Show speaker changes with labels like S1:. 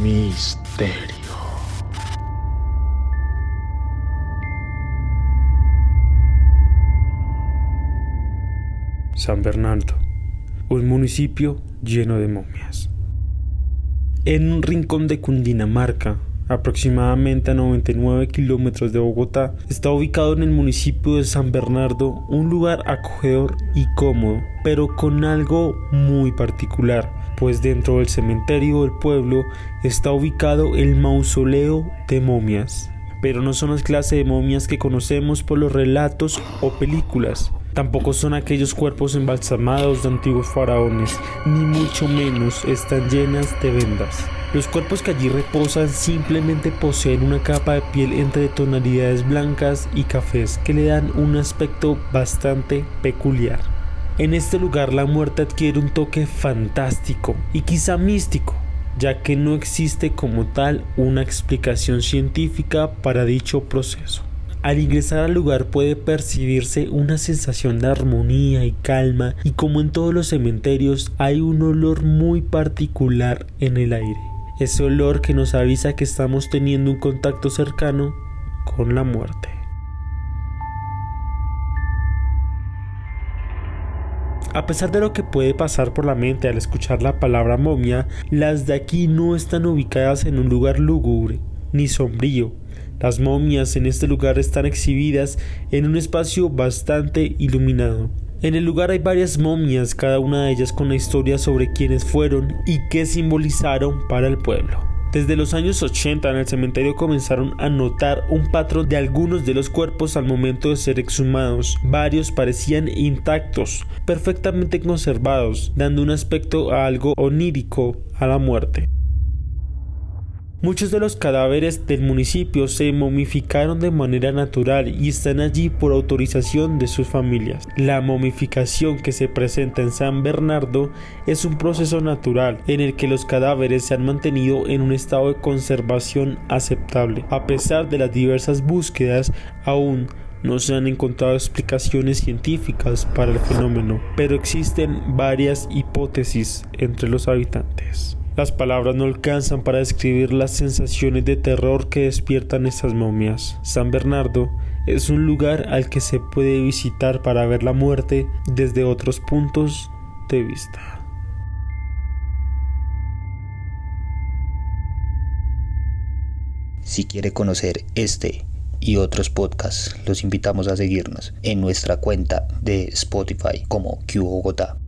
S1: misterio.
S2: San Bernardo, un municipio lleno de momias. En un rincón de Cundinamarca, aproximadamente a 99 kilómetros de Bogotá, está ubicado en el municipio de San Bernardo un lugar acogedor y cómodo, pero con algo muy particular, pues dentro del cementerio del pueblo está ubicado el mausoleo de momias. Pero no son las clases de momias que conocemos por los relatos o películas. Tampoco son aquellos cuerpos embalsamados de antiguos faraones, ni mucho menos están llenas de vendas. Los cuerpos que allí reposan simplemente poseen una capa de piel entre tonalidades blancas y cafés que le dan un aspecto bastante peculiar. En este lugar la muerte adquiere un toque fantástico y quizá místico, ya que no existe como tal una explicación científica para dicho proceso. Al ingresar al lugar puede percibirse una sensación de armonía y calma y como en todos los cementerios hay un olor muy particular en el aire ese olor que nos avisa que estamos teniendo un contacto cercano con la muerte. A pesar de lo que puede pasar por la mente al escuchar la palabra momia, las de aquí no están ubicadas en un lugar lúgubre ni sombrío. Las momias en este lugar están exhibidas en un espacio bastante iluminado. En el lugar hay varias momias, cada una de ellas con la historia sobre quiénes fueron y qué simbolizaron para el pueblo. Desde los años 80 en el cementerio comenzaron a notar un patrón de algunos de los cuerpos al momento de ser exhumados. Varios parecían intactos, perfectamente conservados, dando un aspecto algo onírico a la muerte. Muchos de los cadáveres del municipio se momificaron de manera natural y están allí por autorización de sus familias. La momificación que se presenta en San Bernardo es un proceso natural en el que los cadáveres se han mantenido en un estado de conservación aceptable. A pesar de las diversas búsquedas, aún no se han encontrado explicaciones científicas para el fenómeno, pero existen varias hipótesis entre los habitantes. Las palabras no alcanzan para describir las sensaciones de terror que despiertan estas momias. San Bernardo es un lugar al que se puede visitar para ver la muerte desde otros puntos de vista.
S3: Si quiere conocer este y otros podcasts, los invitamos a seguirnos en nuestra cuenta de Spotify como Q Bogotá.